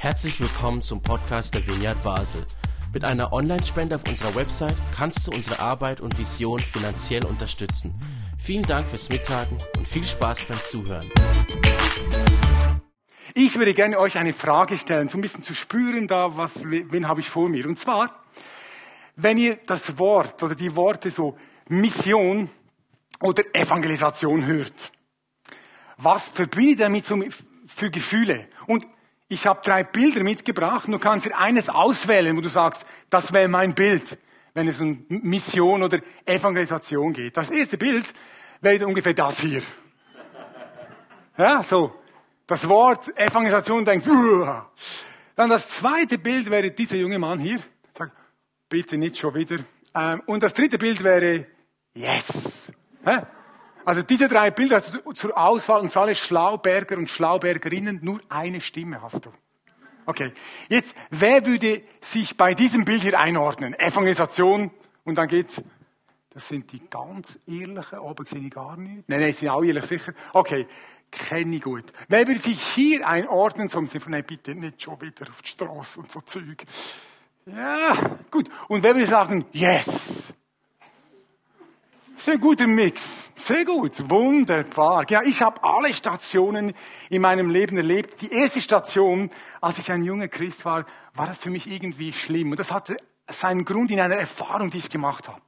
Herzlich willkommen zum Podcast der Vineyard Basel. Mit einer Online-Spende auf unserer Website kannst du unsere Arbeit und Vision finanziell unterstützen. Vielen Dank fürs Mittagen und viel Spaß beim Zuhören. Ich würde gerne euch eine Frage stellen, so ein bisschen zu spüren, da was, wen habe ich vor mir. Und zwar, wenn ihr das Wort oder die Worte so Mission oder Evangelisation hört, was verbindet ihr damit so für Gefühle? Und ich habe drei Bilder mitgebracht und du kannst dir eines auswählen, wo du sagst, das wäre mein Bild, wenn es um Mission oder Evangelisation geht. Das erste Bild wäre ungefähr das hier. Ja, so. Das Wort Evangelisation denkt, Uah. dann das zweite Bild wäre dieser junge Mann hier. Sag, bitte nicht schon wieder. Ähm, und das dritte Bild wäre, yes. Also diese drei Bilder hast du zur Auswahl und für alle Schlauberger und Schlaubergerinnen nur eine Stimme hast du. Okay. Jetzt, wer würde sich bei diesem Bild hier einordnen? Evangelisation und dann geht's. Das sind die ganz ehrlichen, oben sehe ich gar nicht. Nein, nein, sind auch ehrlich sicher. Okay. Kenne ich gut. Wer würde sich hier einordnen, so sie von, nein, bitte nicht schon wieder auf die Straße und so Zeug. Ja, gut. Und wer würde sagen, yes. Ist ein guter Mix. Sehr gut, wunderbar. Ja, ich habe alle Stationen in meinem Leben erlebt. Die erste Station, als ich ein junger Christ war, war das für mich irgendwie schlimm. Und das hatte seinen Grund in einer Erfahrung, die ich gemacht habe.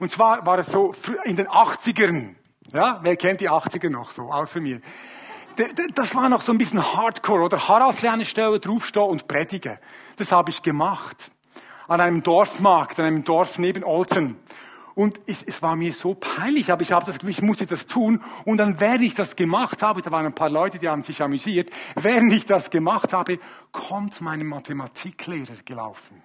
Und zwar war es so in den 80ern. Ja, wer kennt die 80er noch so, außer mir? Das war noch so ein bisschen Hardcore, oder? Haraldsleine stellen, draufstehen und predigen. Das habe ich gemacht. An einem Dorfmarkt, an einem Dorf neben Olten. Und es, es war mir so peinlich, aber ich habe das Gefühl, ich muss das tun. Und dann, während ich das gemacht habe, da waren ein paar Leute, die haben sich amüsiert, während ich das gemacht habe, kommt mein Mathematiklehrer gelaufen.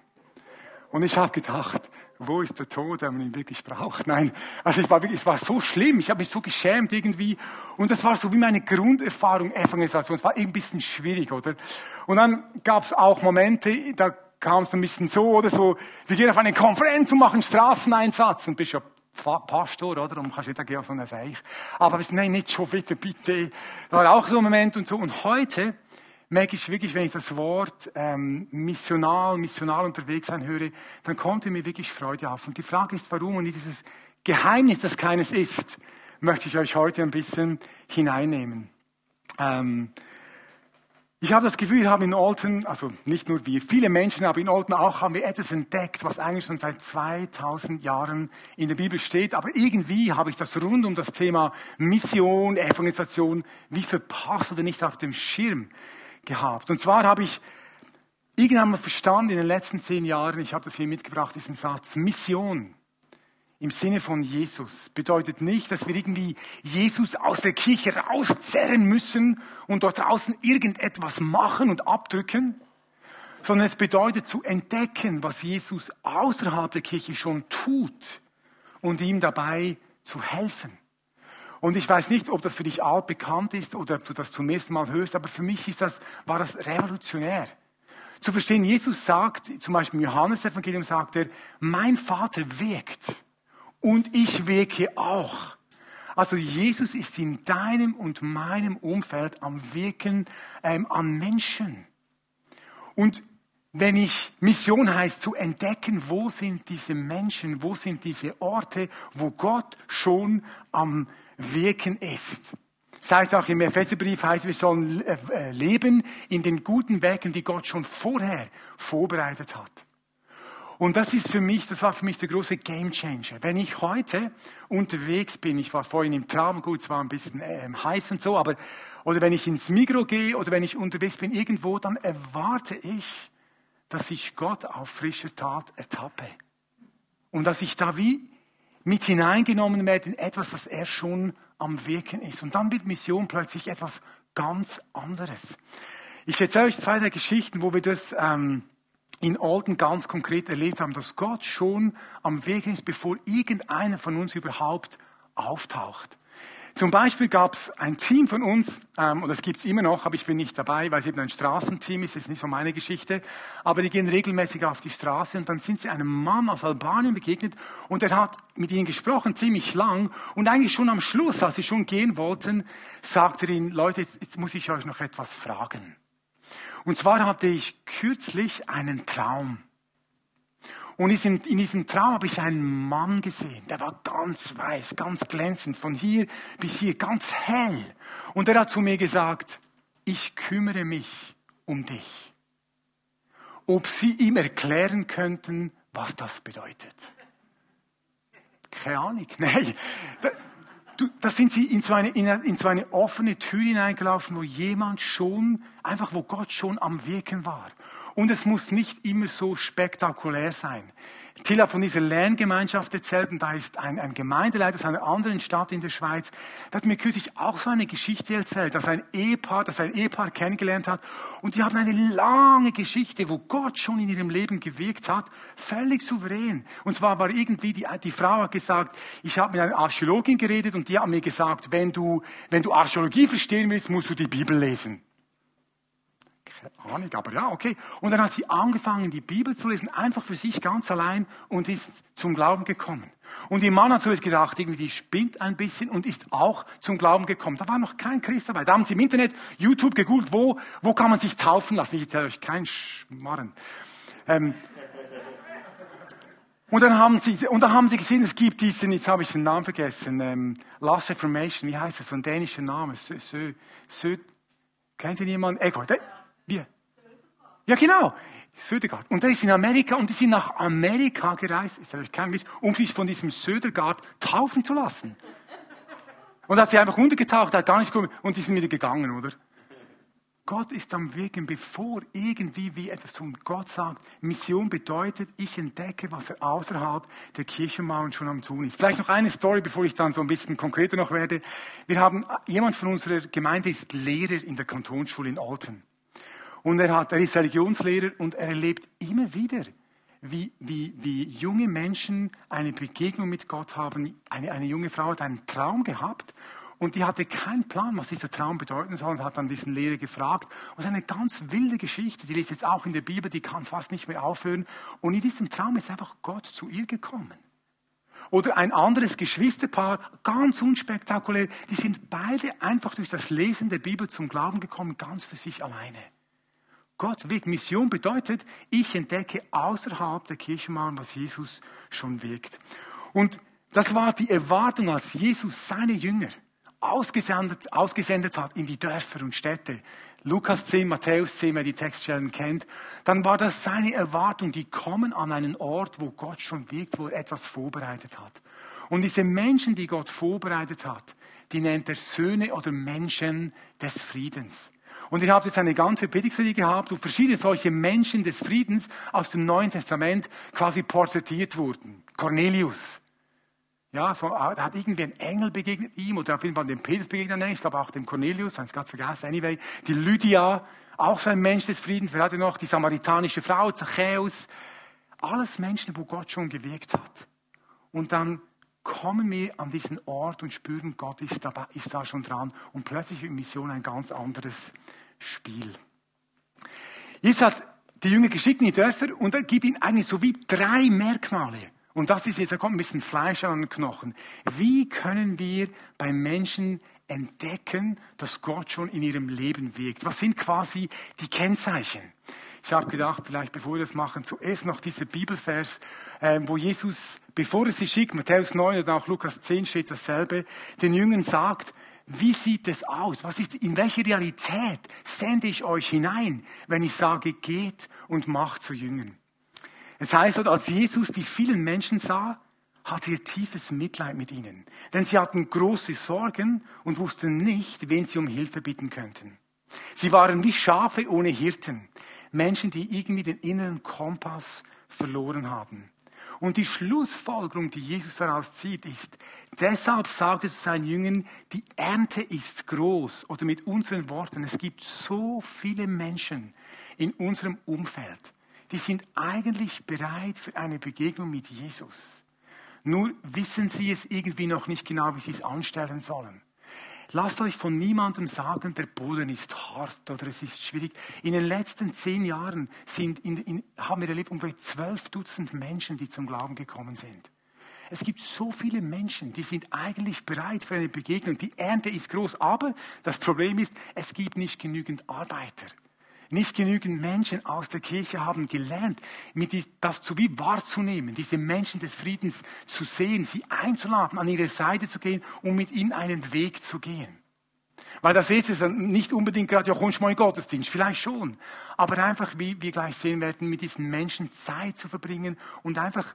Und ich habe gedacht, wo ist der Tod, wenn man ihn wirklich braucht? Nein, also ich war wirklich, es war so schlimm, ich habe mich so geschämt irgendwie. Und das war so wie meine Grunderfahrung Evangelisation. Es war ein bisschen schwierig, oder? Und dann gab es auch Momente, da kam es ein bisschen so oder so, wir gehen auf eine Konferenz und machen Straßeneinsatz und bist ja Pastor, oder? Und kannst jeder gehen auf so eine Seich. Aber nein, nicht schon wieder, bitte. Da war auch so ein Moment und so. Und heute merke ich wirklich, wenn ich das Wort ähm, missional, missional unterwegs sein höre, dann kommt mir wirklich Freude auf. Und die Frage ist, warum und dieses Geheimnis, das keines ist, möchte ich euch heute ein bisschen hineinnehmen. Ähm, ich habe das Gefühl, wir haben in Olten, also nicht nur wir, viele Menschen, aber in Olten auch, haben wir etwas entdeckt, was eigentlich schon seit 2000 Jahren in der Bibel steht. Aber irgendwie habe ich das rund um das Thema Mission, Evangelisation, wie verpasst oder nicht auf dem Schirm gehabt. Und zwar habe ich irgendwann mal verstanden in den letzten zehn Jahren, ich habe das hier mitgebracht, diesen Satz, Mission im Sinne von Jesus bedeutet nicht, dass wir irgendwie Jesus aus der Kirche rauszerren müssen und dort draußen irgendetwas machen und abdrücken, sondern es bedeutet zu entdecken, was Jesus außerhalb der Kirche schon tut und ihm dabei zu helfen. Und ich weiß nicht, ob das für dich alt bekannt ist oder ob du das zum ersten Mal hörst, aber für mich ist das, war das revolutionär. Zu verstehen, Jesus sagt, zum Beispiel im Johannes-Evangelium sagt er, mein Vater wirkt und ich wirke auch. Also Jesus ist in deinem und meinem Umfeld am Wirken ähm, an Menschen. Und wenn ich Mission heißt, zu entdecken, wo sind diese Menschen, wo sind diese Orte, wo Gott schon am Wirken ist. Das heißt auch im Epheserbrief heißt, wir sollen äh, äh, leben in den guten Werken, die Gott schon vorher vorbereitet hat. Und das ist für mich, das war für mich der große Game Changer. Wenn ich heute unterwegs bin, ich war vorhin im Traum, gut, es war ein bisschen äh, heiß und so, aber, oder wenn ich ins Migro gehe oder wenn ich unterwegs bin irgendwo, dann erwarte ich, dass ich Gott auf frischer Tat ertappe. Und dass ich da wie mit hineingenommen werde in etwas, das er schon am Wirken ist. Und dann wird Mission plötzlich etwas ganz anderes. Ich erzähle euch zwei, drei Geschichten, wo wir das ähm, in Olden ganz konkret erlebt haben, dass Gott schon am Weg ist, bevor irgendeiner von uns überhaupt auftaucht. Zum Beispiel gab es ein Team von uns, ähm, und das gibt es immer noch, aber ich bin nicht dabei, weil es eben ein Straßenteam ist, das ist nicht so meine Geschichte, aber die gehen regelmäßig auf die Straße und dann sind sie einem Mann aus Albanien begegnet und er hat mit ihnen gesprochen, ziemlich lang und eigentlich schon am Schluss, als sie schon gehen wollten, sagte er ihnen, Leute, jetzt, jetzt muss ich euch noch etwas fragen. Und zwar hatte ich kürzlich einen Traum. Und in diesem Traum habe ich einen Mann gesehen, der war ganz weiß, ganz glänzend, von hier bis hier, ganz hell. Und er hat zu mir gesagt, ich kümmere mich um dich. Ob Sie ihm erklären könnten, was das bedeutet. Keine Ahnung, nein. Da, sind Sie in so, eine, in so eine offene Tür hineingelaufen, wo jemand schon, einfach wo Gott schon am Wirken war. Und es muss nicht immer so spektakulär sein. Till hat von dieser Lerngemeinschaft erzählt und da ist ein, ein Gemeindeleiter aus einer anderen Stadt in der Schweiz, der hat mir kürzlich auch so eine Geschichte erzählt, dass ein Ehepaar, dass ein Ehepaar kennengelernt hat und die haben eine lange Geschichte, wo Gott schon in ihrem Leben gewirkt hat, völlig souverän. Und zwar war irgendwie, die, die Frau hat gesagt, ich habe mit einer Archäologin geredet und die hat mir gesagt, wenn du, wenn du Archäologie verstehen willst, musst du die Bibel lesen Ahnung, aber ja, okay. Und dann hat sie angefangen, die Bibel zu lesen, einfach für sich ganz allein und ist zum Glauben gekommen. Und ihr Mann hat so gedacht, irgendwie die spinnt ein bisschen und ist auch zum Glauben gekommen. Da war noch kein Christ dabei. Da haben sie im Internet, YouTube gegoogelt, wo, wo kann man sich taufen lassen. Ich erzähle euch kein Schmarren. Ähm, und dann haben sie, und dann haben sie gesehen, es gibt diesen, jetzt habe ich den Namen vergessen, ähm, Last Reformation, wie heißt das, so ein dänischer Name, Sö, Sö, kennt ihr jemanden? Egal, wie? Ja, genau. Södergaard. Und der ist in Amerika und die sind nach Amerika gereist, ist natürlich kein Witz, um sich von diesem Södergaard taufen zu lassen. Und hat sie einfach untergetaucht, hat gar nicht gekommen und die sind wieder gegangen, oder? Gott ist am Wirken, bevor irgendwie wie etwas tun. Gott sagt, Mission bedeutet, ich entdecke, was er außerhalb der Kirchenmauern schon am tun ist. Vielleicht noch eine Story, bevor ich dann so ein bisschen konkreter noch werde. Wir haben, jemand von unserer Gemeinde ist Lehrer in der Kantonsschule in Alten. Und er, hat, er ist Religionslehrer und er erlebt immer wieder, wie, wie, wie junge Menschen eine Begegnung mit Gott haben. Eine, eine junge Frau hat einen Traum gehabt und die hatte keinen Plan, was dieser Traum bedeuten soll und hat dann diesen Lehrer gefragt. Und es ist eine ganz wilde Geschichte, die liest jetzt auch in der Bibel, die kann fast nicht mehr aufhören. Und in diesem Traum ist einfach Gott zu ihr gekommen. Oder ein anderes Geschwisterpaar, ganz unspektakulär, die sind beide einfach durch das Lesen der Bibel zum Glauben gekommen, ganz für sich alleine. Gott wirkt. Mission bedeutet, ich entdecke außerhalb der Kirchenmauern, was Jesus schon wirkt. Und das war die Erwartung, als Jesus seine Jünger ausgesendet, ausgesendet hat in die Dörfer und Städte. Lukas 10, Matthäus 10, wer die Textstellen kennt, dann war das seine Erwartung, die kommen an einen Ort, wo Gott schon wirkt, wo er etwas vorbereitet hat. Und diese Menschen, die Gott vorbereitet hat, die nennt er Söhne oder Menschen des Friedens. Und ihr habt jetzt eine ganze Predigtserie gehabt, wo verschiedene solche Menschen des Friedens aus dem Neuen Testament quasi porträtiert wurden. Cornelius. Ja, so, ah, da hat irgendwie ein Engel begegnet ihm, oder auf jeden Fall dem Petrus begegnet, ich glaube auch dem Cornelius, habe es gerade vergessen, anyway. Die Lydia, auch so ein Mensch des Friedens. Wer hatte noch? Die samaritanische Frau, Zachäus. Alles Menschen, wo Gott schon gewirkt hat. Und dann kommen wir an diesen Ort und spüren, Gott ist, dabei, ist da schon dran. Und plötzlich wird Mission ein ganz anderes Spiel. Jesus hat die Jünger geschickt in die Dörfer und er gibt ihnen eigentlich so wie drei Merkmale. Und das ist jetzt, da kommt ein bisschen Fleisch an den Knochen. Wie können wir bei Menschen entdecken, dass Gott schon in ihrem Leben wirkt? Was sind quasi die Kennzeichen? Ich habe gedacht, vielleicht bevor wir das machen, zuerst noch dieser Bibelvers, äh, wo Jesus, bevor er sie schickt, Matthäus 9 oder auch Lukas 10 steht dasselbe, den Jüngern sagt, wie sieht es aus? Was ist, in welche Realität sende ich euch hinein, wenn ich sage, geht und macht zu Jüngern? Es heißt, als Jesus die vielen Menschen sah, hatte er tiefes Mitleid mit ihnen. Denn sie hatten große Sorgen und wussten nicht, wen sie um Hilfe bitten könnten. Sie waren wie Schafe ohne Hirten. Menschen, die irgendwie den inneren Kompass verloren haben. Und die Schlussfolgerung, die Jesus daraus zieht, ist, deshalb sagt er zu seinen Jüngern, die Ernte ist groß. Oder mit unseren Worten, es gibt so viele Menschen in unserem Umfeld, die sind eigentlich bereit für eine Begegnung mit Jesus. Nur wissen sie es irgendwie noch nicht genau, wie sie es anstellen sollen. Lasst euch von niemandem sagen, der Boden ist hart oder es ist schwierig. In den letzten zehn Jahren sind in, in, haben wir erlebt ungefähr zwölf Dutzend Menschen, die zum Glauben gekommen sind. Es gibt so viele Menschen, die sind eigentlich bereit für eine Begegnung. Die Ernte ist groß, aber das Problem ist, es gibt nicht genügend Arbeiter. Nicht genügend Menschen aus der Kirche haben gelernt, das zu wie wahrzunehmen, diese Menschen des Friedens zu sehen, sie einzuladen, an ihre Seite zu gehen und mit ihnen einen Weg zu gehen. Weil das ist es nicht unbedingt gerade, ja, kommst du mal in Gottesdienst, vielleicht schon. Aber einfach, wie wir gleich sehen werden, mit diesen Menschen Zeit zu verbringen und einfach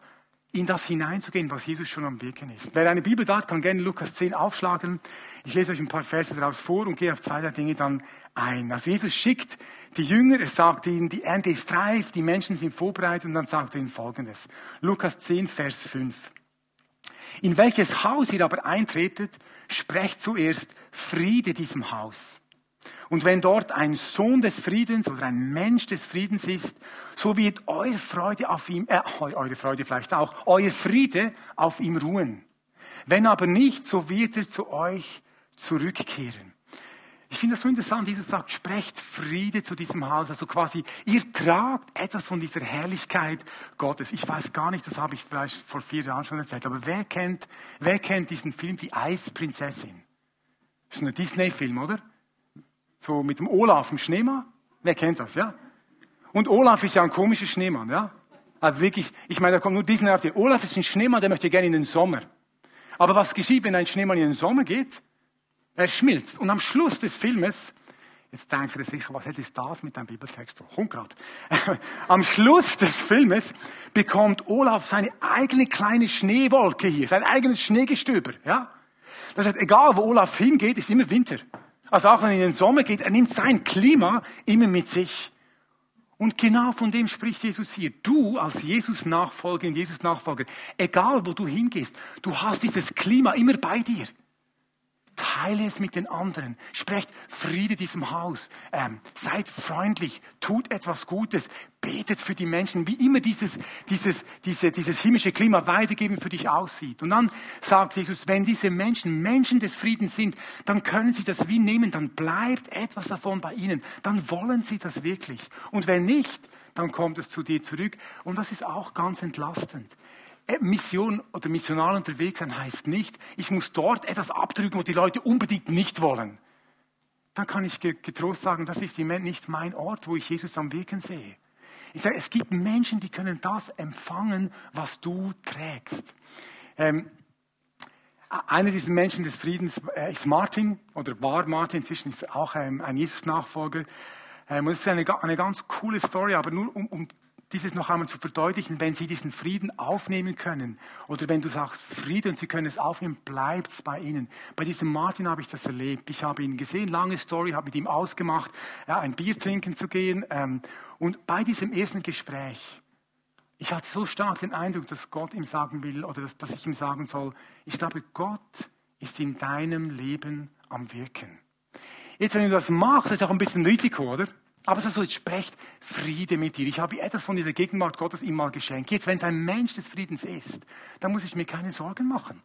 in das hineinzugehen, was Jesus schon am Wirken ist. Wer eine Bibel hat, kann gerne Lukas 10 aufschlagen. Ich lese euch ein paar Verse daraus vor und gehe auf zwei der Dinge dann ein. Also Jesus schickt die Jünger, er sagt ihnen, die Ernte ist reif, die Menschen sind vorbereitet und dann sagt er ihnen Folgendes. Lukas 10, Vers 5. In welches Haus ihr aber eintretet, sprecht zuerst Friede diesem Haus. Und wenn dort ein Sohn des Friedens oder ein Mensch des Friedens ist, so wird eure Freude auf ihm, äh, eure Freude vielleicht auch, euer Friede auf ihm ruhen. Wenn aber nicht, so wird er zu euch zurückkehren. Ich finde das so interessant. Jesus sagt, sprecht Friede zu diesem Haus. Also quasi, ihr tragt etwas von dieser Herrlichkeit Gottes. Ich weiß gar nicht, das habe ich vielleicht vor vier Jahren schon erzählt, aber wer kennt, wer kennt diesen Film, Die Eisprinzessin? Das ist ein Disney-Film, oder? So mit dem Olaf, dem Schneemann. Wer kennt das, ja? Und Olaf ist ja ein komischer Schneemann, ja? Aber wirklich, ich meine, da kommt nur Disney auf die. Olaf ist ein Schneemann, der möchte gerne in den Sommer. Aber was geschieht, wenn ein Schneemann in den Sommer geht? Er schmilzt. Und am Schluss des Filmes, jetzt denkt ihr sicher, was hat jetzt das mit deinem Bibeltext Kommt gerade. am Schluss des Filmes bekommt Olaf seine eigene kleine Schneewolke hier, sein eigenes Schneegestöber, ja? Das heißt, egal wo Olaf hingeht, ist immer Winter. Also auch wenn er in den Sommer geht, er nimmt sein Klima immer mit sich. Und genau von dem spricht Jesus hier. Du als Jesus Nachfolger, Jesus Nachfolger, egal wo du hingehst, du hast dieses Klima immer bei dir. Teile es mit den anderen. Sprecht Friede diesem Haus. Ähm, seid freundlich. Tut etwas Gutes. Betet für die Menschen, wie immer dieses, dieses, diese, dieses himmlische Klima weitergeben für dich aussieht. Und dann sagt Jesus, wenn diese Menschen Menschen des Friedens sind, dann können sie das wie nehmen, dann bleibt etwas davon bei ihnen. Dann wollen sie das wirklich. Und wenn nicht, dann kommt es zu dir zurück. Und das ist auch ganz entlastend. Äh, Mission oder missional unterwegs sein heißt nicht, ich muss dort etwas abdrücken, wo die Leute unbedingt nicht wollen. Dann kann ich getrost sagen, das ist im Moment nicht mein Ort, wo ich Jesus am Wirken sehe. Ich sage, es gibt Menschen, die können das empfangen, was du trägst. Ähm, einer dieser Menschen des Friedens äh, ist Martin oder war Martin, inzwischen ist auch ähm, ein Jesus-Nachfolger. Ähm, und es ist eine, eine ganz coole Story, aber nur um, um dieses noch einmal zu verdeutlichen, wenn Sie diesen Frieden aufnehmen können, oder wenn du sagst Frieden und Sie können es aufnehmen, bleibt es bei Ihnen. Bei diesem Martin habe ich das erlebt. Ich habe ihn gesehen, lange Story, habe mit ihm ausgemacht, ja, ein Bier trinken zu gehen. Ähm, und bei diesem ersten Gespräch, ich hatte so stark den Eindruck, dass Gott ihm sagen will, oder dass, dass ich ihm sagen soll, ich glaube, Gott ist in deinem Leben am Wirken. Jetzt, wenn du das machst, ist auch ein bisschen Risiko, oder? Aber es ist so, jetzt sprecht Friede mit dir. Ich habe etwas von dieser Gegenwart Gottes ihm mal geschenkt. Jetzt, wenn es ein Mensch des Friedens ist, dann muss ich mir keine Sorgen machen.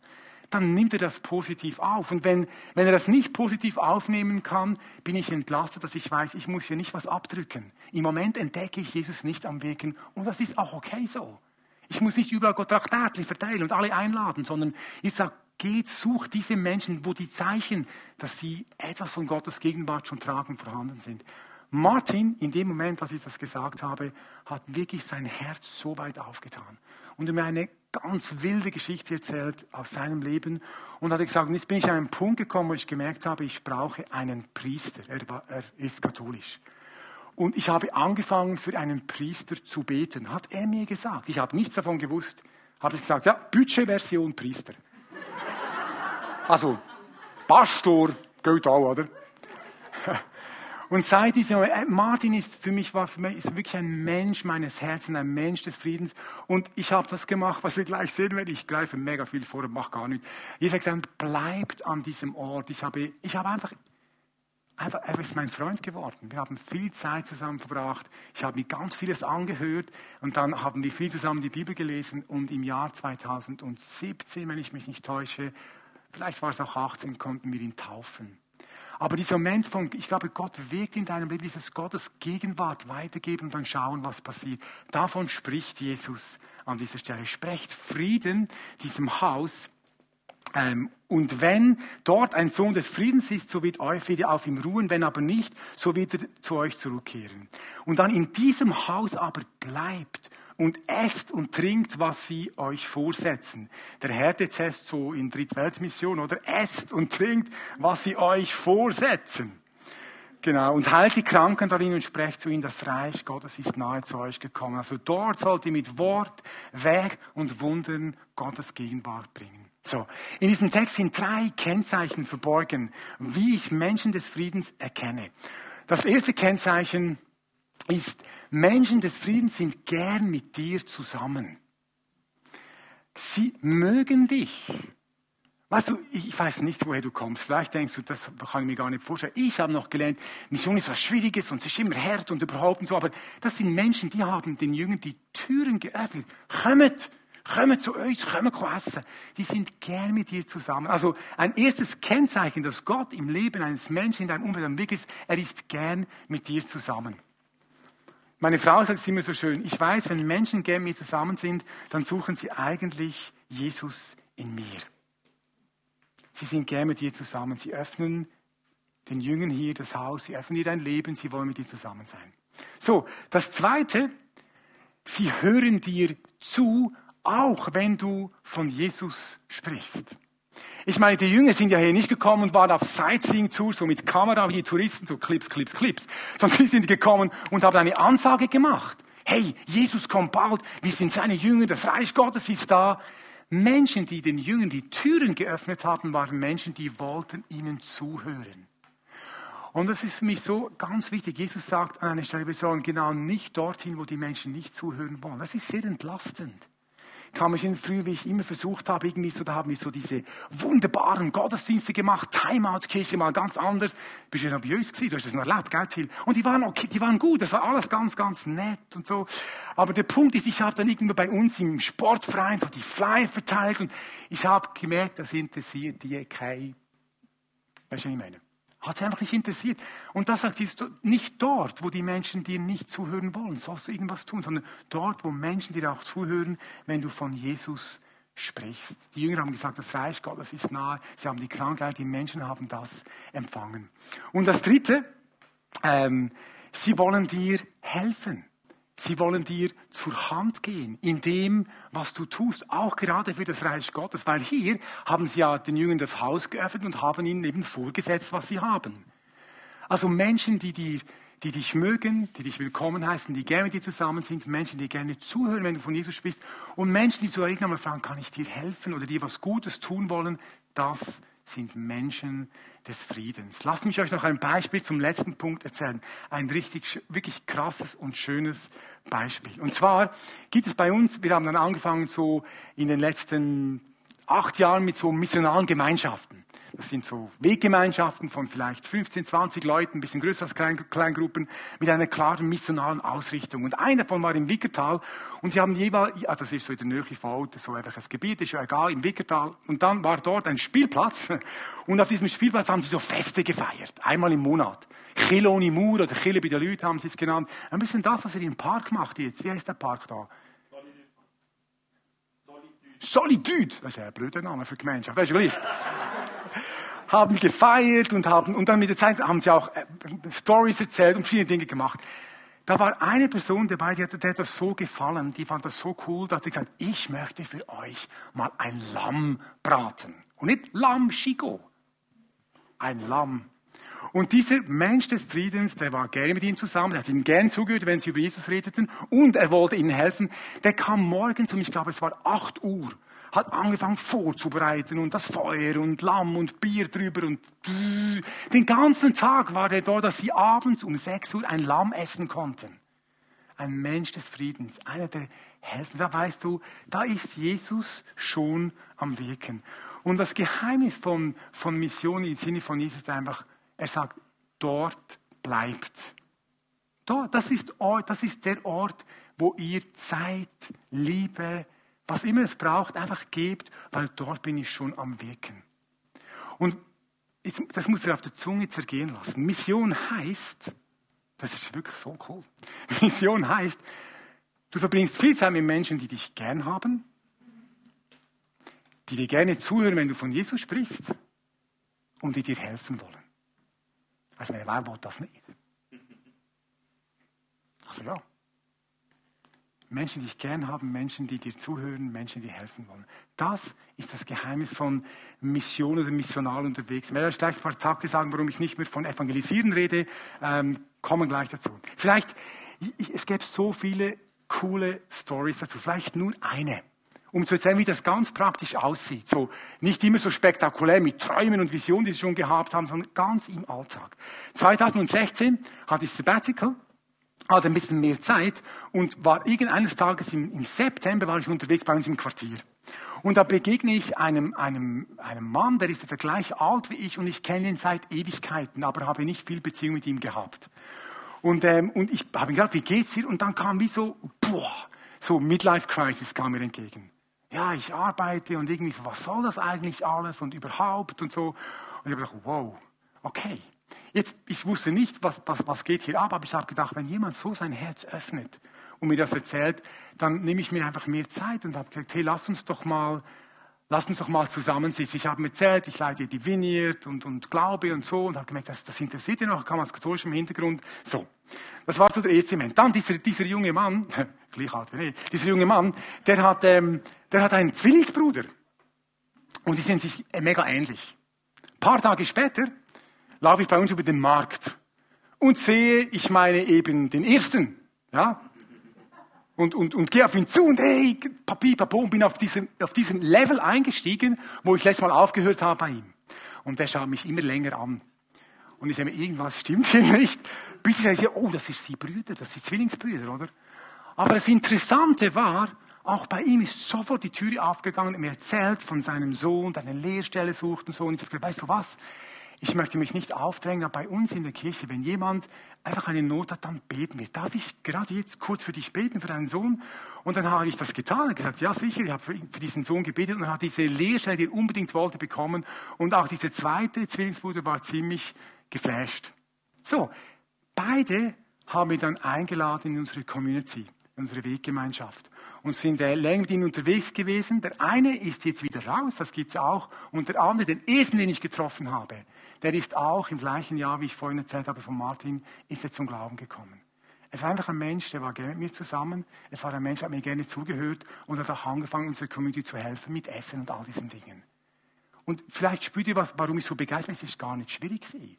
Dann nimmt er das positiv auf. Und wenn, wenn er das nicht positiv aufnehmen kann, bin ich entlastet, dass ich weiß, ich muss hier nicht was abdrücken. Im Moment entdecke ich Jesus nicht am Wirken und das ist auch okay so. Ich muss nicht überall Gott Traktatli verteilen und alle einladen, sondern ich sage, geht, sucht diese Menschen, wo die Zeichen, dass sie etwas von Gottes Gegenwart schon tragen, vorhanden sind. Martin, in dem Moment, als ich das gesagt habe, hat wirklich sein Herz so weit aufgetan und mir eine ganz wilde Geschichte erzählt aus seinem Leben und hat gesagt, jetzt bin ich an einen Punkt gekommen, wo ich gemerkt habe, ich brauche einen Priester. Er, war, er ist katholisch. Und ich habe angefangen, für einen Priester zu beten, hat er mir gesagt. Ich habe nichts davon gewusst. Habe ich gesagt, ja, Budgetversion Priester. Also, Pastor geht auch, oder? Und seit diesem äh, Martin ist für mich, war für mich ist wirklich ein Mensch meines Herzens, ein Mensch des Friedens. Und ich habe das gemacht, was wir gleich sehen werden. Ich greife mega viel vor und mache gar nichts. Jesus hat gesagt, bleibt an diesem Ort. Ich habe, ich habe einfach, einfach, er ist mein Freund geworden. Wir haben viel Zeit zusammen verbracht. Ich habe mir ganz vieles angehört. Und dann haben wir viel zusammen die Bibel gelesen. Und im Jahr 2017, wenn ich mich nicht täusche, vielleicht war es auch 18, konnten wir ihn taufen. Aber dieser Moment von, ich glaube, Gott wirkt in deinem Leben, dieses Gottes Gegenwart weitergeben und dann schauen, was passiert. Davon spricht Jesus an dieser Stelle. Sprecht Frieden diesem Haus. Ähm, und wenn dort ein Sohn des Friedens ist, so wird euer Friede auf ihm ruhen, wenn aber nicht, so wird er zu euch zurückkehren. Und dann in diesem Haus aber bleibt und esst und trinkt, was sie euch vorsetzen. Der Härtetest so in Drittweltmission, oder? Esst und trinkt, was sie euch vorsetzen. Genau, und heilt die Kranken darin und sprecht zu ihnen, das Reich Gottes ist nahe zu euch gekommen. Also dort sollt ihr mit Wort, Weg und Wundern Gottes Gegenwart bringen. So, in diesem Text sind drei Kennzeichen verborgen, wie ich Menschen des Friedens erkenne. Das erste Kennzeichen ist, Menschen des Friedens sind gern mit dir zusammen. Sie mögen dich. Weißt du, ich weiß nicht, woher du kommst. Vielleicht denkst du, das kann ich mir gar nicht vorstellen. Ich habe noch gelernt, Mission ist was Schwieriges und es ist immer hart und überhaupt und so. Aber das sind Menschen, die haben den Jüngern die Türen geöffnet. Kommt, kommt zu uns, kommt essen. Die sind gern mit dir zusammen. Also ein erstes Kennzeichen, dass Gott im Leben eines Menschen in deinem Umfeld am Weg ist, er ist gern mit dir zusammen. Meine Frau sagt es immer so schön, ich weiß, wenn Menschen gern mit mir zusammen sind, dann suchen sie eigentlich Jesus in mir. Sie sind gern mit dir zusammen. Sie öffnen den Jüngern hier das Haus, sie öffnen dir dein Leben, sie wollen mit dir zusammen sein. So, das Zweite, sie hören dir zu, auch wenn du von Jesus sprichst. Ich meine, die Jünger sind ja hier nicht gekommen und waren auf Sightseeing-Tour, so mit Kamera, wie die Touristen, so Clips, Clips, Clips. Sondern sie sind gekommen und haben eine Ansage gemacht. Hey, Jesus kommt bald, wir sind seine Jünger, das Reich Gottes ist da. Menschen, die den Jüngern die Türen geöffnet haben, waren Menschen, die wollten ihnen zuhören. Und das ist für mich so ganz wichtig. Jesus sagt an einer Stelle, wir sollen genau nicht dorthin, wo die Menschen nicht zuhören wollen. Das ist sehr entlastend kam ich in früh, wie ich immer versucht habe, irgendwie so, da haben wir so diese wunderbaren Gottesdienste gemacht, Timeout-Kirche mal ganz anders. Bist ja uns gewesen, du hast das noch erlebt, gell, Till? Und die waren okay, die waren gut, das war alles ganz, ganz nett und so. Aber der Punkt ist, ich habe dann irgendwo bei uns im Sportverein so die Flyer verteilt und ich habe gemerkt, das interessiert die kein, weißt du, was ich meine? Hat sie einfach nicht interessiert. Und das sagt Jesus, nicht dort, wo die Menschen dir nicht zuhören wollen, sollst du irgendwas tun, sondern dort, wo Menschen dir auch zuhören, wenn du von Jesus sprichst. Die Jünger haben gesagt, das Reich Gottes ist nahe. Sie haben die Krankheit, die Menschen haben das empfangen. Und das Dritte, ähm, sie wollen dir helfen. Sie wollen dir zur Hand gehen in dem, was du tust, auch gerade für das Reich Gottes, weil hier haben sie ja den Jüngern das Haus geöffnet und haben ihnen eben vorgesetzt, was sie haben. Also Menschen, die, dir, die dich mögen, die dich willkommen heißen, die gerne mit dir zusammen sind, Menschen, die gerne zuhören, wenn du von Jesus sprichst und Menschen, die so irgendwann mal fragen, kann ich dir helfen oder dir was Gutes tun wollen, das sind Menschen des Friedens. Lasst mich euch noch ein Beispiel zum letzten Punkt erzählen. Ein richtig, wirklich krasses und schönes Beispiel. Und zwar gibt es bei uns, wir haben dann angefangen so in den letzten acht Jahren mit so missionalen Gemeinschaften. Das sind so Weggemeinschaften von vielleicht 15, 20 Leuten, ein bisschen größer als Klein, Kleingruppen, mit einer klaren missionalen Ausrichtung. Und einer davon war im Wickertal und sie haben jeweils, also das ist so in der Nähe von so einfach ein Gebiet, ist ja egal, im Wickertal. Und dann war dort ein Spielplatz und auf diesem Spielplatz haben sie so Feste gefeiert, einmal im Monat. Chile ohne Mur oder Chile bei den Leuten haben sie es genannt. Ein bisschen das, was ihr im Park macht jetzt. Wie heißt der Park da? Solitude. Das ist ja ein blöder Name für Gemeinschaft. Weißt du, gleich. Haben gefeiert und haben, und dann mit der Zeit haben sie auch äh, Stories erzählt und viele Dinge gemacht. Da war eine Person dabei, die hat, der hat das so gefallen, die fand das so cool, dass sie gesagt ich möchte für euch mal ein Lamm braten. Und nicht Lamm Chico. Ein Lamm. Und dieser Mensch des Friedens, der war gerne mit ihnen zusammen, der hat ihnen gern zugehört, wenn sie über Jesus redeten, und er wollte ihnen helfen. Der kam morgens um, ich glaube, es war 8 Uhr, hat angefangen vorzubereiten und das Feuer und Lamm und Bier drüber und den ganzen Tag war er dort, dass sie abends um 6 Uhr ein Lamm essen konnten. Ein Mensch des Friedens, einer der Helfen. Da weißt du, da ist Jesus schon am Wirken. Und das Geheimnis von, von Mission im Sinne von Jesus ist einfach, er sagt, dort bleibt. Dort, das ist, das ist der Ort, wo ihr Zeit, Liebe, was immer es braucht, einfach gebt, weil dort bin ich schon am Wirken. Und das muss ihr auf der Zunge zergehen lassen. Mission heißt, das ist wirklich so cool. Mission heißt, du verbringst viel Zeit mit Menschen, die dich gern haben. die dir gerne zuhören, wenn du von Jesus sprichst und die dir helfen wollen. Also wer will das nicht? Also ja. Menschen, die dich gern haben, Menschen, die dir zuhören, Menschen, die helfen wollen. Das ist das Geheimnis von Mission oder missional unterwegs. Ich werde gleich ein paar Takte sagen, warum ich nicht mehr von Evangelisieren rede, ähm, kommen gleich dazu. Vielleicht, es gäbe so viele coole Stories dazu, vielleicht nur eine, um zu erzählen, wie das ganz praktisch aussieht. So, nicht immer so spektakulär mit Träumen und Visionen, die sie schon gehabt haben, sondern ganz im Alltag. 2016 hatte ich Sabbatical hatte ein bisschen mehr Zeit und war irgendeines Tages im, im, September war ich unterwegs bei uns im Quartier. Und da begegne ich einem, einem, einem Mann, der ist etwa gleich alt wie ich und ich kenne ihn seit Ewigkeiten, aber habe nicht viel Beziehung mit ihm gehabt. Und, ähm, und ich habe ihn gesagt, wie geht's dir? Und dann kam wie so, boah, so Midlife Crisis kam mir entgegen. Ja, ich arbeite und irgendwie, was soll das eigentlich alles und überhaupt und so. Und ich habe gedacht, wow, okay. Jetzt, ich wusste nicht, was, was, was geht hier ab, aber ich habe gedacht, wenn jemand so sein Herz öffnet und mir das erzählt, dann nehme ich mir einfach mehr Zeit und habe gesagt, hey, lass uns doch mal, lass uns doch mal zusammensitzen. Ich habe mir erzählt, ich leite die Vineyard und, und Glaube und so und habe gemerkt, das, das interessiert ihn auch, kam aus katholischem Hintergrund. So. Das war so der erste Moment. Dann dieser, dieser junge Mann, gleich alt wie ich, dieser junge Mann, der hat, ähm, der hat einen Zwillingsbruder. Und die sind sich mega ähnlich. Ein paar Tage später laufe ich bei uns über den Markt und sehe, ich meine eben den ersten, ja, und, und, und gehe auf ihn zu und hey, Papi, Papo, und bin auf diesem, auf diesem Level eingestiegen, wo ich letztes Mal aufgehört habe bei ihm. Und der schaut mich immer länger an. Und ich sage mir, irgendwas stimmt hier nicht. Bis ich sage, oh, das ist sie Brüder, das sind Zwillingsbrüder, oder? Aber das Interessante war, auch bei ihm ist sofort die Tür aufgegangen, er erzählt von seinem Sohn, der eine Lehrstelle sucht und so. Und ich habe gesagt, weißt du was? Ich möchte mich nicht aufdrängen, aber bei uns in der Kirche, wenn jemand einfach eine Not hat, dann beten wir. Darf ich gerade jetzt kurz für dich beten, für deinen Sohn? Und dann habe ich das getan und gesagt, ja sicher, ich habe für, diesen Sohn gebetet und hat diese Lehrstelle, die er unbedingt wollte, bekommen. Und auch dieser zweite Zwillingsbruder war ziemlich geflasht. So, beide haben wir dann eingeladen in unsere Community, in unsere Weggemeinschaft und sind äh, länger mit ihnen unterwegs gewesen. Der eine ist jetzt wieder raus, das gibt es auch. Und der andere, den ersten, den ich getroffen habe, der ist auch im gleichen Jahr, wie ich vorhin erzählt habe von Martin, ist er zum Glauben gekommen. Es war einfach ein Mensch, der war gerne mit mir zusammen. Es war ein Mensch, der hat mir gerne zugehört und hat auch angefangen, unserer Community zu helfen mit Essen und all diesen Dingen. Und vielleicht spürt ihr was, warum ich so begeistert bin. Es ist gar nicht schwierig. Gewesen.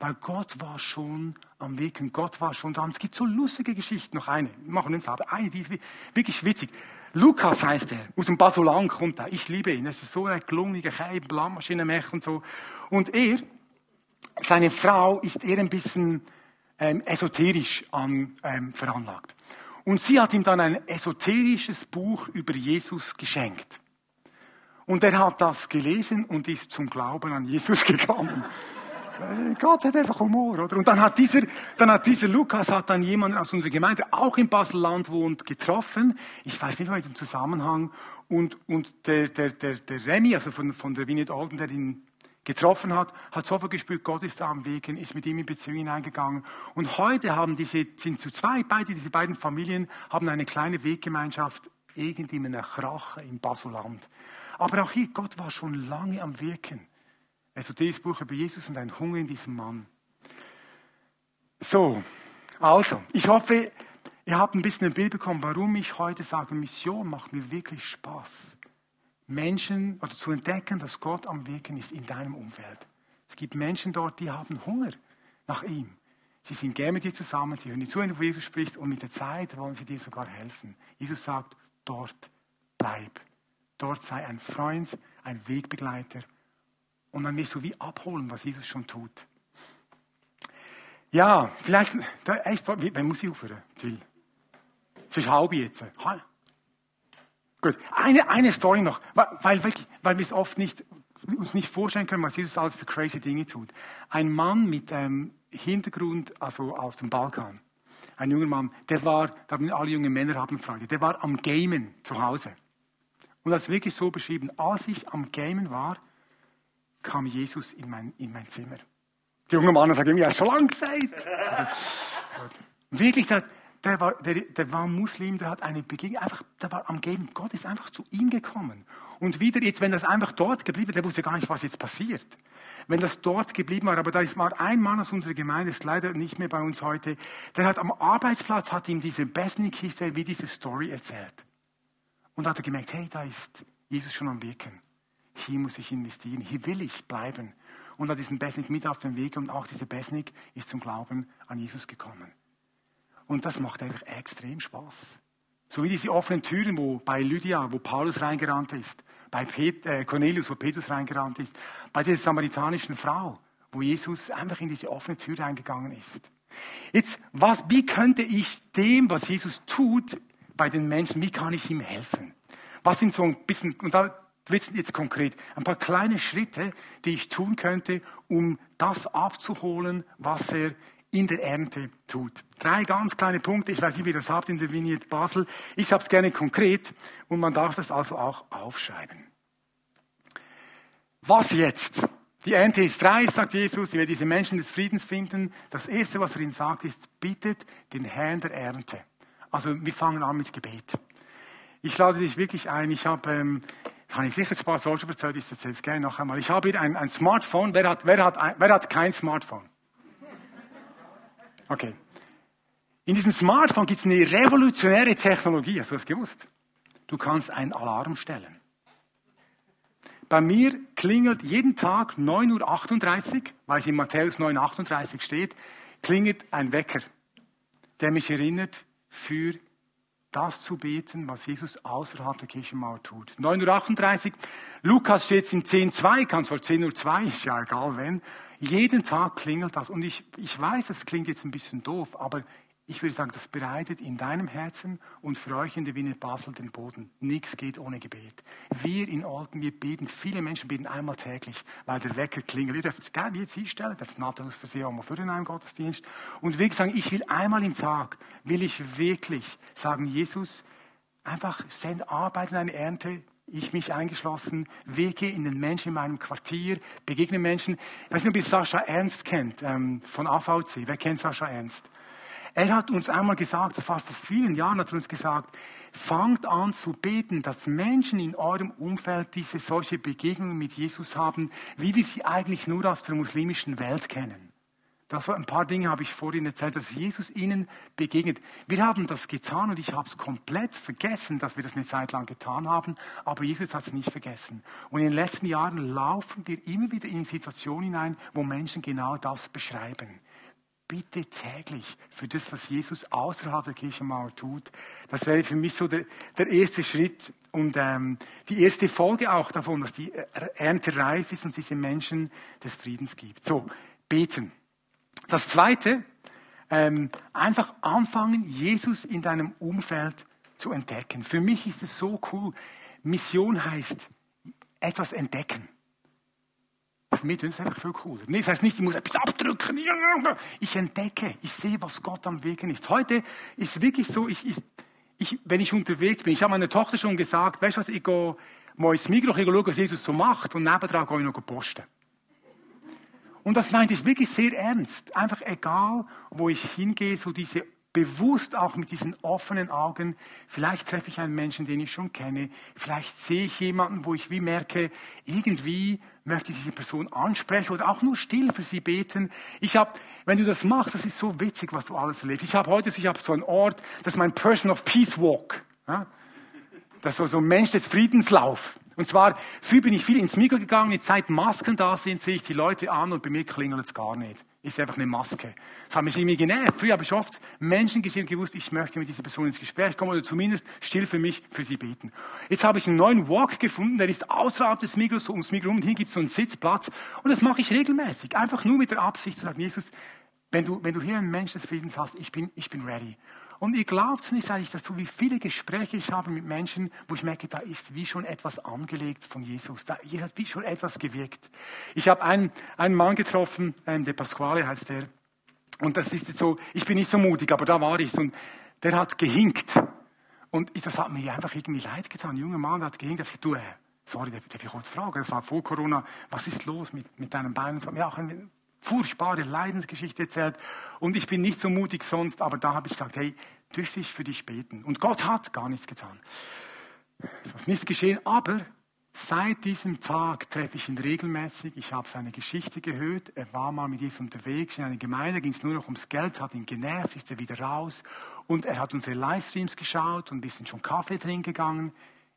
Weil Gott war schon am Weg und Gott war schon. Und es gibt so lustige Geschichten. Noch eine, wir machen uns aber eine, die ist wirklich witzig. Lukas heißt er, aus dem Basulan kommt er. Ich liebe ihn. Er ist so ein gelungener Kerl, Blamaschinenmech und so. Und er, seine Frau, ist eher ein bisschen ähm, esoterisch an, ähm, veranlagt. Und sie hat ihm dann ein esoterisches Buch über Jesus geschenkt. Und er hat das gelesen und ist zum Glauben an Jesus gekommen. Äh, Gott hat einfach Humor, oder? Und dann hat dieser, dann hat dieser Lukas hat dann jemanden aus unserer Gemeinde, auch im Baselland wohnt, getroffen. Ich weiß nicht mehr den Zusammenhang. Und, und der, der, der, der Remy, also von, von der Vineyard Olden, der ihn getroffen hat, hat sofort gespürt, Gott ist da am Weg, ist mit ihm in Beziehung hineingegangen. Und heute haben diese, sind zu zwei, beide, diese beiden Familien haben eine kleine Weggemeinschaft irgendwie in einer Krache im Baselland. Aber auch hier, Gott war schon lange am Wirken esoterisches Buch über Jesus und ein Hunger in diesem Mann. So, also, ich hoffe, ihr habt ein bisschen ein Bild bekommen, warum ich heute sage, Mission macht mir wirklich Spaß. Menschen oder zu entdecken, dass Gott am Wirken ist in deinem Umfeld. Es gibt Menschen dort, die haben Hunger nach ihm. Sie sind gerne mit dir zusammen, sie hören dir zu, wenn du von Jesus sprichst und mit der Zeit wollen sie dir sogar helfen. Jesus sagt, dort bleib. Dort sei ein Freund, ein Wegbegleiter und dann wirst du wie abholen, was Jesus schon tut. Ja, vielleicht, da ist, wenn muss ich aufhören, Phil? Es ist jetzt. Ha? Gut, eine, eine Story noch, weil, wirklich, weil wir es oft nicht, uns nicht vorstellen können, was Jesus alles für crazy Dinge tut. Ein Mann mit ähm, Hintergrund, also aus dem Balkan, ein junger Mann, der war, da haben alle jungen Männer haben Freude, der war am Gamen zu Hause. Und das ist wirklich so beschrieben, als ich am Gamen war, kam Jesus in mein, in mein Zimmer. Die junge Mann sagt, ja, schon lange gesagt. Wirklich, der war, der, der war Muslim, der hat eine Begegnung, einfach, der war am Geben. Gott ist einfach zu ihm gekommen. Und wieder jetzt, wenn das einfach dort geblieben, der wusste gar nicht, was jetzt passiert. Wenn das dort geblieben war, aber da ist mal ein Mann aus unserer Gemeinde, ist leider nicht mehr bei uns heute, der hat am Arbeitsplatz, hat ihm diese Besnik-Kiste wie diese Story erzählt. Und da hat er gemerkt, hey, da ist Jesus schon am Wirken. Hier muss ich investieren, hier will ich bleiben. Und hat diesen Besnik mit auf den Weg und auch dieser Besnik ist zum Glauben an Jesus gekommen. Und das macht einfach extrem Spaß. So wie diese offenen Türen, wo bei Lydia, wo Paulus reingerannt ist, bei Pet, äh, Cornelius, wo Petrus reingerannt ist, bei dieser samaritanischen Frau, wo Jesus einfach in diese offene Tür reingegangen ist. Jetzt, was, wie könnte ich dem, was Jesus tut, bei den Menschen, wie kann ich ihm helfen? Was sind so ein bisschen, und da wird jetzt konkret, ein paar kleine Schritte, die ich tun könnte, um das abzuholen, was er in der Ernte tut. Drei ganz kleine Punkte. Ich weiß nicht, wie ihr das habt in der Vignette Basel. Ich habe es gerne konkret und man darf das also auch aufschreiben. Was jetzt? Die Ernte ist reif, sagt Jesus. Ihr werdet diese Menschen des Friedens finden. Das Erste, was er ihnen sagt, ist, bittet den Herrn der Ernte. Also wir fangen an mit Gebet. Ich lade dich wirklich ein. Ich habe, ähm, kann ich sicher ein paar solche erzählt, ich erzähle es gerne noch einmal. Ich habe hier ein, ein Smartphone. Wer hat, wer, hat, wer hat kein Smartphone? Okay. In diesem Smartphone gibt es eine revolutionäre Technologie. Hast du das gewusst? Du kannst einen Alarm stellen. Bei mir klingelt jeden Tag 9.38 Uhr, weil es in Matthäus 9.38 Uhr steht, klingelt ein Wecker, der mich erinnert, für das zu beten, was Jesus außerhalb der Kirchenmauer tut. 9.38 Uhr, Lukas steht in 10.2, kann es 10.02 Uhr, ist ja egal wenn. Jeden Tag klingelt das. Und ich, ich weiß, es klingt jetzt ein bisschen doof, aber ich würde sagen, das bereitet in deinem Herzen und für euch in der Wiener Basel den Boden. Nichts geht ohne Gebet. Wir in Olten, wir beten, viele Menschen beten einmal täglich, weil der Wecker klingelt. Ihr dürft es gerne jetzt hinstellen, dürft es natürlich versehen auch mal für den einen Gottesdienst. Und wirklich sagen, ich will einmal im Tag, will ich wirklich sagen, Jesus, einfach send Arbeit in eine Ernte, ich mich eingeschlossen, Wege in den Menschen in meinem Quartier, begegne Menschen. Ich weiß nicht, ob ihr Sascha Ernst kennt, ähm, von AVC. Wer kennt Sascha Ernst? Er hat uns einmal gesagt, das war vor vielen Jahren, hat er uns gesagt, fangt an zu beten, dass Menschen in eurem Umfeld diese solche Begegnungen mit Jesus haben, wie wir sie eigentlich nur aus der muslimischen Welt kennen. Das war ein paar Dinge habe ich vorhin erzählt, dass Jesus ihnen begegnet. Wir haben das getan und ich habe es komplett vergessen, dass wir das eine Zeit lang getan haben, aber Jesus hat es nicht vergessen. Und in den letzten Jahren laufen wir immer wieder in Situationen hinein, wo Menschen genau das beschreiben bitte täglich für das, was Jesus außerhalb der Kirchenmauer tut. Das wäre für mich so der, der erste Schritt und ähm, die erste Folge auch davon, dass die Ernte reif ist und diese Menschen des Friedens gibt. So, beten. Das zweite, ähm, einfach anfangen, Jesus in deinem Umfeld zu entdecken. Für mich ist es so cool. Mission heißt etwas entdecken. Für mich ist es einfach viel cooler. Das heißt nicht, ich muss etwas abdrücken. Ich entdecke, ich sehe, was Gott am Wegen ist. Heute ist es wirklich so, ich, ich, ich, wenn ich unterwegs bin, ich habe meiner Tochter schon gesagt, weißt du was, ich gehe mal ins Mikro, ich schaue, was Jesus so macht und nebendran gehe ich noch posten. Und das meinte ich wirklich sehr ernst. Einfach egal, wo ich hingehe, so diese bewusst auch mit diesen offenen Augen, vielleicht treffe ich einen Menschen, den ich schon kenne, vielleicht sehe ich jemanden, wo ich wie merke, irgendwie möchte ich diese Person ansprechen oder auch nur still für sie beten. Ich habe, wenn du das machst, das ist so witzig, was du alles erlebst. Ich habe heute, ich habe so einen Ort, das ist mein Person of Peace Walk. Ja? Das ist so ein Mensch des Friedenslauf. Und zwar, früher bin ich viel ins Mikro gegangen, die Zeit Masken da sind, sehe ich die Leute an und bei mir klingelt es gar nicht. Ist einfach eine Maske. Das hat mich irgendwie genervt. Früher habe ich oft Menschen gesehen und gewusst, ich möchte mit dieser Person ins Gespräch kommen oder zumindest still für mich, für sie beten. Jetzt habe ich einen neuen Walk gefunden, der ist außerhalb des Mikros, so ums Mikro rum, und hier gibt es so einen Sitzplatz. Und das mache ich regelmäßig. Einfach nur mit der Absicht zu sagen, Jesus, wenn du, wenn du hier einen Mensch des Friedens hast, ich bin, ich bin ready. Und ihr glaubt nicht, sage ich das so, wie viele Gespräche ich habe mit Menschen, wo ich merke, da ist wie schon etwas angelegt von Jesus. Da hat wie schon etwas gewirkt. Ich habe einen, einen Mann getroffen, ähm, der Pasquale heißt der. Und das ist jetzt so, ich bin nicht so mutig, aber da war ich. Und der hat gehinkt. Und das hat mir einfach irgendwie leid getan. Ein junger Mann hat gehinkt. Ich habe gesagt, du, äh, sorry, darf ich kurz fragen? Das war vor Corona. Was ist los mit, mit deinem Bein? Und so, ja, furchtbare Leidensgeschichte erzählt. Und ich bin nicht so mutig sonst, aber da habe ich gesagt, hey, dürfte ich für dich beten? Und Gott hat gar nichts getan. Es ist nichts geschehen, aber Seit diesem Tag treffe ich ihn regelmäßig. Ich habe seine Geschichte gehört. Er war mal mit Jesus unterwegs in einer Gemeinde, ging es nur noch ums Geld, hat ihn genervt, ist er wieder raus. Und er hat unsere Livestreams geschaut und ein bisschen schon Kaffee trinken gegangen.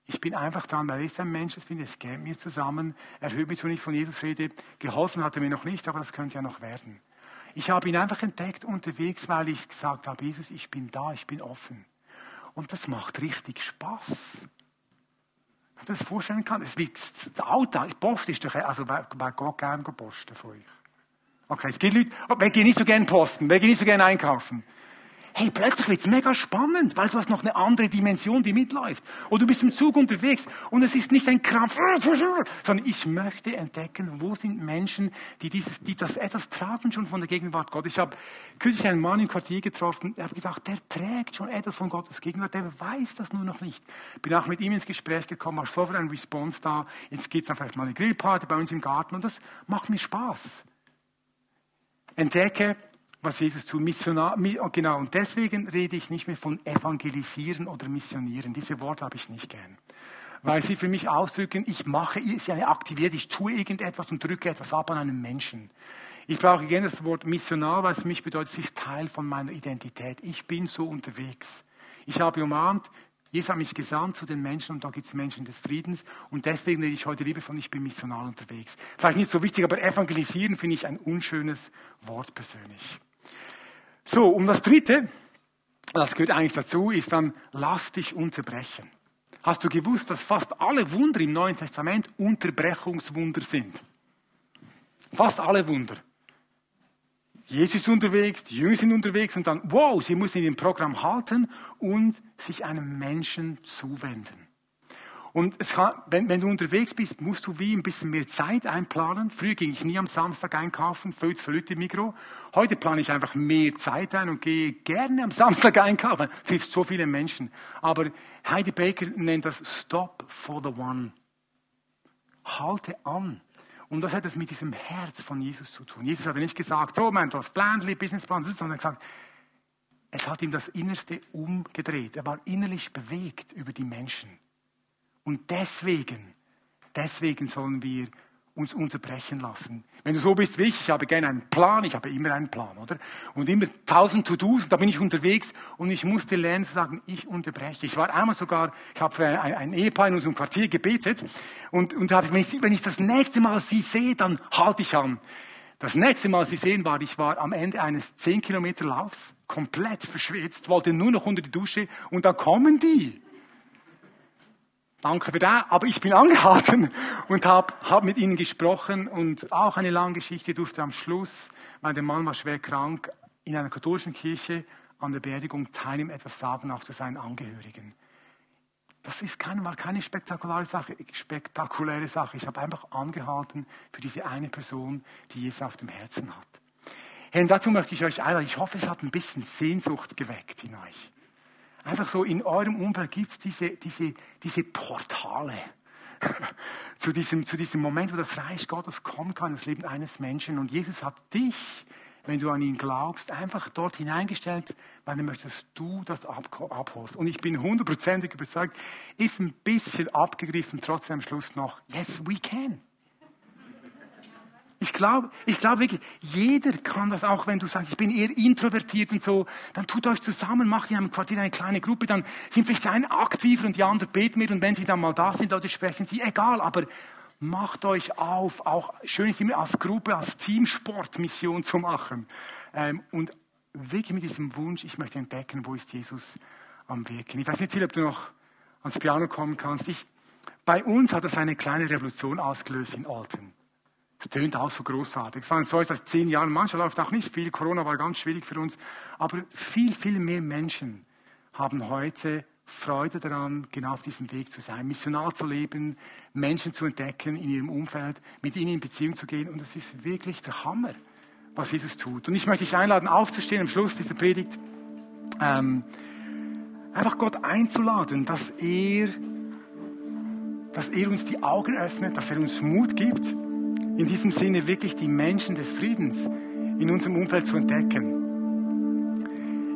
Ich bin einfach dran, weil er ist ein Mensch, das finde es geht mir zusammen. Er hört mich, wenn ich von Jesus rede. Geholfen hat er mir noch nicht, aber das könnte ja noch werden. Ich habe ihn einfach entdeckt unterwegs, weil ich gesagt habe, Jesus, ich bin da, ich bin offen. Und das macht richtig Spaß. Ob man das vorstellen kann? Es liegt, der Alltag, Post ist doch, also wer, geht gerne posten von euch? Okay, es gibt Leute, wer geht nicht so gerne posten, wer geht nicht so gerne einkaufen? Hey, plötzlich wird's mega spannend, weil du hast noch eine andere Dimension, die mitläuft. Oder du bist im Zug unterwegs und es ist nicht ein Krampf, sondern ich möchte entdecken, wo sind Menschen, die, dieses, die das etwas tragen schon von der Gegenwart Gottes. Ich habe kürzlich einen Mann im Quartier getroffen, ich habe gedacht, der trägt schon etwas von Gottes Gegenwart, der weiß das nur noch nicht. Bin auch mit ihm ins Gespräch gekommen, war sofort ein Response da. Jetzt gibt's dann vielleicht mal eine Grillparty bei uns im Garten und das macht mir Spaß. Entdecke, was Jesus tut. Missionar, oh, genau, und deswegen rede ich nicht mehr von evangelisieren oder missionieren. Diese Worte habe ich nicht gern. Weil sie für mich ausdrücken, ich mache, eine Aktivität, ich tue irgendetwas und drücke etwas ab an einen Menschen. Ich brauche gerne das Wort missionar, weil es für mich bedeutet, es ist Teil von meiner Identität. Ich bin so unterwegs. Ich habe umarmt, Jesus hat mich gesandt zu den Menschen und da gibt es Menschen des Friedens. Und deswegen rede ich heute lieber von, ich bin missional unterwegs. Vielleicht nicht so wichtig, aber evangelisieren finde ich ein unschönes Wort persönlich. So, und das Dritte, das gehört eigentlich dazu, ist dann, lass dich unterbrechen. Hast du gewusst, dass fast alle Wunder im Neuen Testament Unterbrechungswunder sind? Fast alle Wunder. Jesus unterwegs, die Jünger sind unterwegs und dann, wow, sie müssen in dem Programm halten und sich einem Menschen zuwenden. Und kann, wenn, wenn, du unterwegs bist, musst du wie ein bisschen mehr Zeit einplanen. Früher ging ich nie am Samstag einkaufen, viel zu viel im Mikro. Heute plane ich einfach mehr Zeit ein und gehe gerne am Samstag einkaufen. Trifft so viele Menschen. Aber Heidi Baker nennt das Stop for the One. Halte an. Und das hat es mit diesem Herz von Jesus zu tun. Jesus hat nicht gesagt, so, mein, du hast Planli, Businessplan, sondern gesagt, es hat ihm das Innerste umgedreht. Er war innerlich bewegt über die Menschen. Und deswegen, deswegen sollen wir uns unterbrechen lassen. Wenn du so bist wie ich, ich habe gerne einen Plan, ich habe immer einen Plan, oder? Und immer tausend To-Dos, da bin ich unterwegs und ich musste lernen zu sagen, ich unterbreche. Ich war einmal sogar, ich habe für ein, ein Ehepaar in unserem Quartier gebetet und, und habe, ich, wenn ich das nächste Mal sie sehe, dann halte ich an. Das nächste Mal sie sehen war, ich war am Ende eines 10 Kilometer Laufs, komplett verschwitzt, wollte nur noch unter die Dusche und da kommen die. Danke für das. Aber ich bin angehalten und habe hab mit ihnen gesprochen und auch eine lange Geschichte durfte am Schluss, weil der Mann war schwer krank, in einer katholischen Kirche an der Beerdigung teilnehmen, etwas sagen, auch zu seinen Angehörigen. Das ist keine, war keine spektakuläre Sache, spektakuläre Sache. Ich habe einfach angehalten für diese eine Person, die Jesus auf dem Herzen hat. Hey, und dazu möchte ich euch einladen. Ich hoffe, es hat ein bisschen Sehnsucht geweckt in euch. Einfach so in eurem Umfeld gibt es diese, diese, diese Portale zu, diesem, zu diesem Moment, wo das Reich Gottes kommen kann, das Leben eines Menschen. Und Jesus hat dich, wenn du an ihn glaubst, einfach dort hineingestellt, weil er möchte, dass du das abholst. Und ich bin hundertprozentig überzeugt, ist ein bisschen abgegriffen, trotzdem am Schluss noch, yes, we can. Ich glaube, ich glaube wirklich, jeder kann das auch, wenn du sagst, ich bin eher introvertiert und so, dann tut euch zusammen, macht in einem Quartier eine kleine Gruppe, dann sind vielleicht die einen aktiver und die anderen beten mit und wenn sie dann mal da sind oder sprechen sie, egal, aber macht euch auf, auch schön ist immer als Gruppe, als Teamsportmission zu machen. Ähm, und wirklich mit diesem Wunsch, ich möchte entdecken, wo ist Jesus am Wirken. Ich weiß nicht, ob du noch ans Piano kommen kannst. Ich, bei uns hat das eine kleine Revolution ausgelöst in Alten. Es tönt auch so großartig. Es waren so seit zehn Jahren. Manchmal läuft auch nicht viel. Corona war ganz schwierig für uns. Aber viel, viel mehr Menschen haben heute Freude daran, genau auf diesem Weg zu sein, missional zu leben, Menschen zu entdecken in ihrem Umfeld, mit ihnen in Beziehung zu gehen. Und es ist wirklich der Hammer, was Jesus tut. Und ich möchte dich einladen, aufzustehen am Schluss dieser Predigt, ähm, einfach Gott einzuladen, dass er, dass er uns die Augen öffnet, dass er uns Mut gibt in diesem Sinne wirklich die Menschen des Friedens in unserem Umfeld zu entdecken.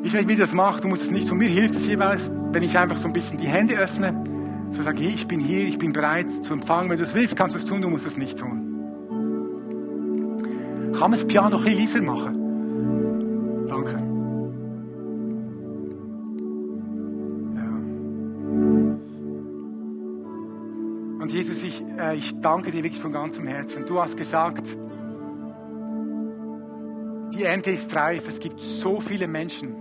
Ich weiß wie das macht, du musst es nicht tun. Mir hilft es jeweils, wenn ich einfach so ein bisschen die Hände öffne, so sage, hey, ich bin hier, ich bin bereit zu empfangen. Wenn du es willst, kannst du es tun, du musst es nicht tun. Kann man das Piano noch ein bisschen machen? Danke. Jesus, ich, äh, ich danke dir wirklich von ganzem Herzen. Du hast gesagt, die Ernte ist reif. Es gibt so viele Menschen,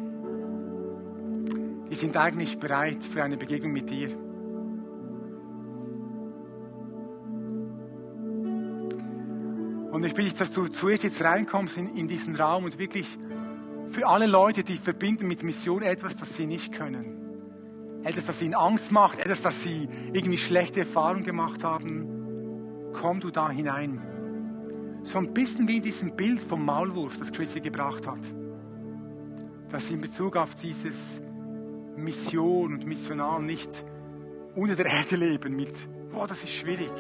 die sind eigentlich bereit für eine Begegnung mit dir. Und ich bitte dich, dass du zuerst jetzt reinkommst in, in diesen Raum und wirklich für alle Leute, die verbinden mit Mission etwas, das sie nicht können. Etwas, das ihnen Angst macht, etwas, das sie irgendwie schlechte Erfahrungen gemacht haben. Komm du da hinein. So ein bisschen wie in diesem Bild vom Maulwurf, das Chrissy gebracht hat. Dass sie in Bezug auf dieses Mission und Missional nicht unter der Erde leben mit, boah, das ist schwierig,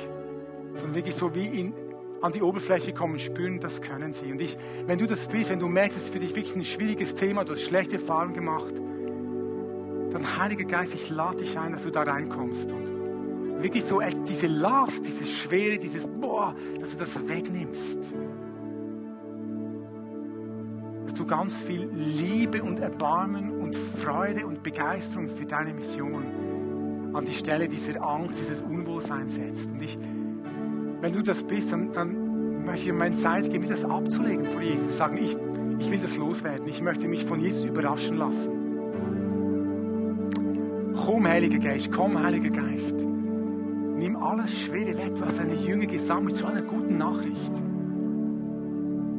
sondern wirklich so wie in, an die Oberfläche kommen, spüren, das können sie. Und ich, wenn du das bist, wenn du merkst, es ist für dich wirklich ein schwieriges Thema, du hast schlechte Erfahrungen gemacht, dann Heiliger Geist, ich lade dich ein, dass du da reinkommst. Und wirklich so diese Last, diese Schwere, dieses Boah, dass du das wegnimmst dass du ganz viel Liebe und Erbarmen und Freude und Begeisterung für deine Mission an die Stelle dieser Angst, dieses Unwohlseins setzt. Und ich, wenn du das bist, dann, dann möchte ich mir meine Zeit geben, das abzulegen vor Jesus. Sagen, ich, ich will das loswerden. Ich möchte mich von Jesus überraschen lassen. Komm, Heiliger Geist, komm, Heiliger Geist. Nimm alles Schwere weg. Hast eine Jünger gesammelt so einer guten Nachricht.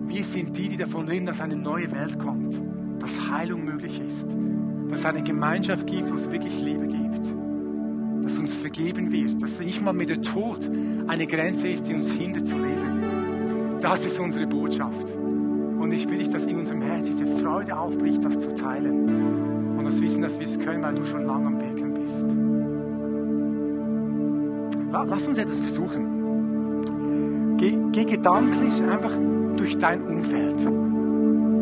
Wir sind die, die davon reden, dass eine neue Welt kommt, dass Heilung möglich ist, dass es eine Gemeinschaft gibt, wo es wirklich Liebe gibt, dass uns vergeben wird, dass nicht mal mit der Tod eine Grenze ist, die uns hindert zu leben. Das ist unsere Botschaft. Und ich bitte dich, dass in unserem Herz diese Freude aufbricht, das zu teilen. Und das Wissen, dass wir es können, weil du schon lange am Wirken Lass uns etwas versuchen. Geh, geh gedanklich einfach durch dein Umfeld.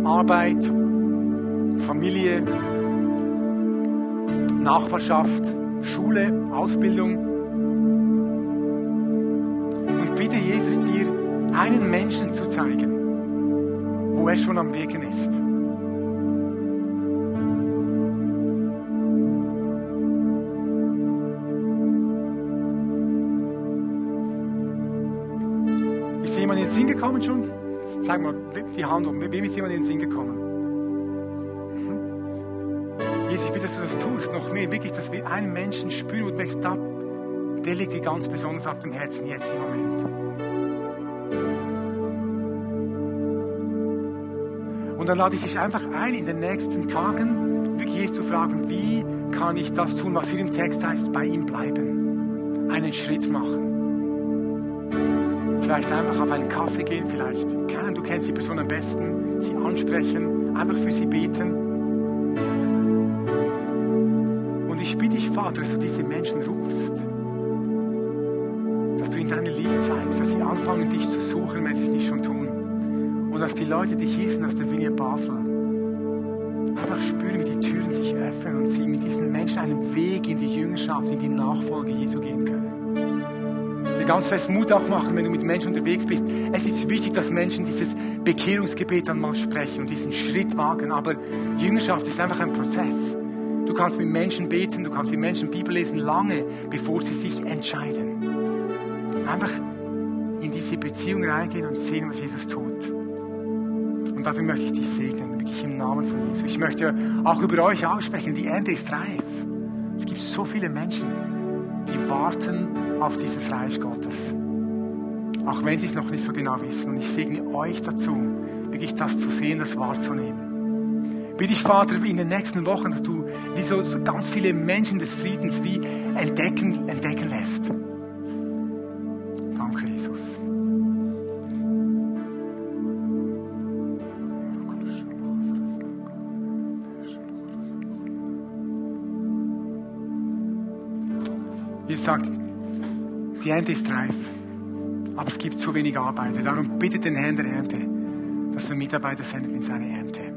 Arbeit, Familie, Nachbarschaft, Schule, Ausbildung. Und bitte Jesus dir, einen Menschen zu zeigen, wo er schon am Wirken ist. Sinn gekommen schon? Sag mal, die Hand um. Wem ist jemand in den Sinn gekommen? Mhm. Jesus, ich bitte, dass du das tust. Noch mehr, wirklich, dass wir einen Menschen spüren und merkst, der liegt dir ganz besonders auf dem Herzen jetzt im Moment. Und dann lade ich dich einfach ein, in den nächsten Tagen wirklich Jesus zu fragen, wie kann ich das tun, was hier im Text heißt, bei ihm bleiben. Einen Schritt machen. Vielleicht einfach auf einen Kaffee gehen, vielleicht kennen, du kennst die Person am besten, sie ansprechen, einfach für sie beten. Und ich bitte dich, Vater, dass du diese Menschen rufst. Dass du ihnen deine Liebe zeigst, dass sie anfangen, dich zu suchen, wenn sie es nicht schon tun. Und dass die Leute, die hier sind aus der Linie Basel, einfach spüren, wie die Türen sich öffnen und sie mit diesen Menschen einen Weg in die Jüngerschaft, in die Nachfolge Jesu gehen können dir ganz fest Mut auch machen, wenn du mit Menschen unterwegs bist. Es ist wichtig, dass Menschen dieses Bekehrungsgebet dann mal sprechen und diesen Schritt wagen. Aber Jüngerschaft ist einfach ein Prozess. Du kannst mit Menschen beten, du kannst mit Menschen Bibel lesen, lange bevor sie sich entscheiden. Einfach in diese Beziehung reingehen und sehen, was Jesus tut. Und dafür möchte ich dich segnen, wirklich im Namen von Jesus. Ich möchte auch über euch aussprechen, die Ernte ist reif. Es gibt so viele Menschen, die warten auf dieses Reich Gottes. Auch wenn sie es noch nicht so genau wissen. Und ich segne euch dazu, wirklich das zu sehen, das wahrzunehmen. Bitte ich, Vater, in den nächsten Wochen, dass du wie so, so ganz viele Menschen des Friedens wie entdecken, entdecken lässt. Danke, Jesus. Ihr sagt, die Ernte ist reif. aber es gibt zu wenig Arbeiter. Darum bittet den Herrn der Ernte, dass er Mitarbeiter sendet in seine Ernte.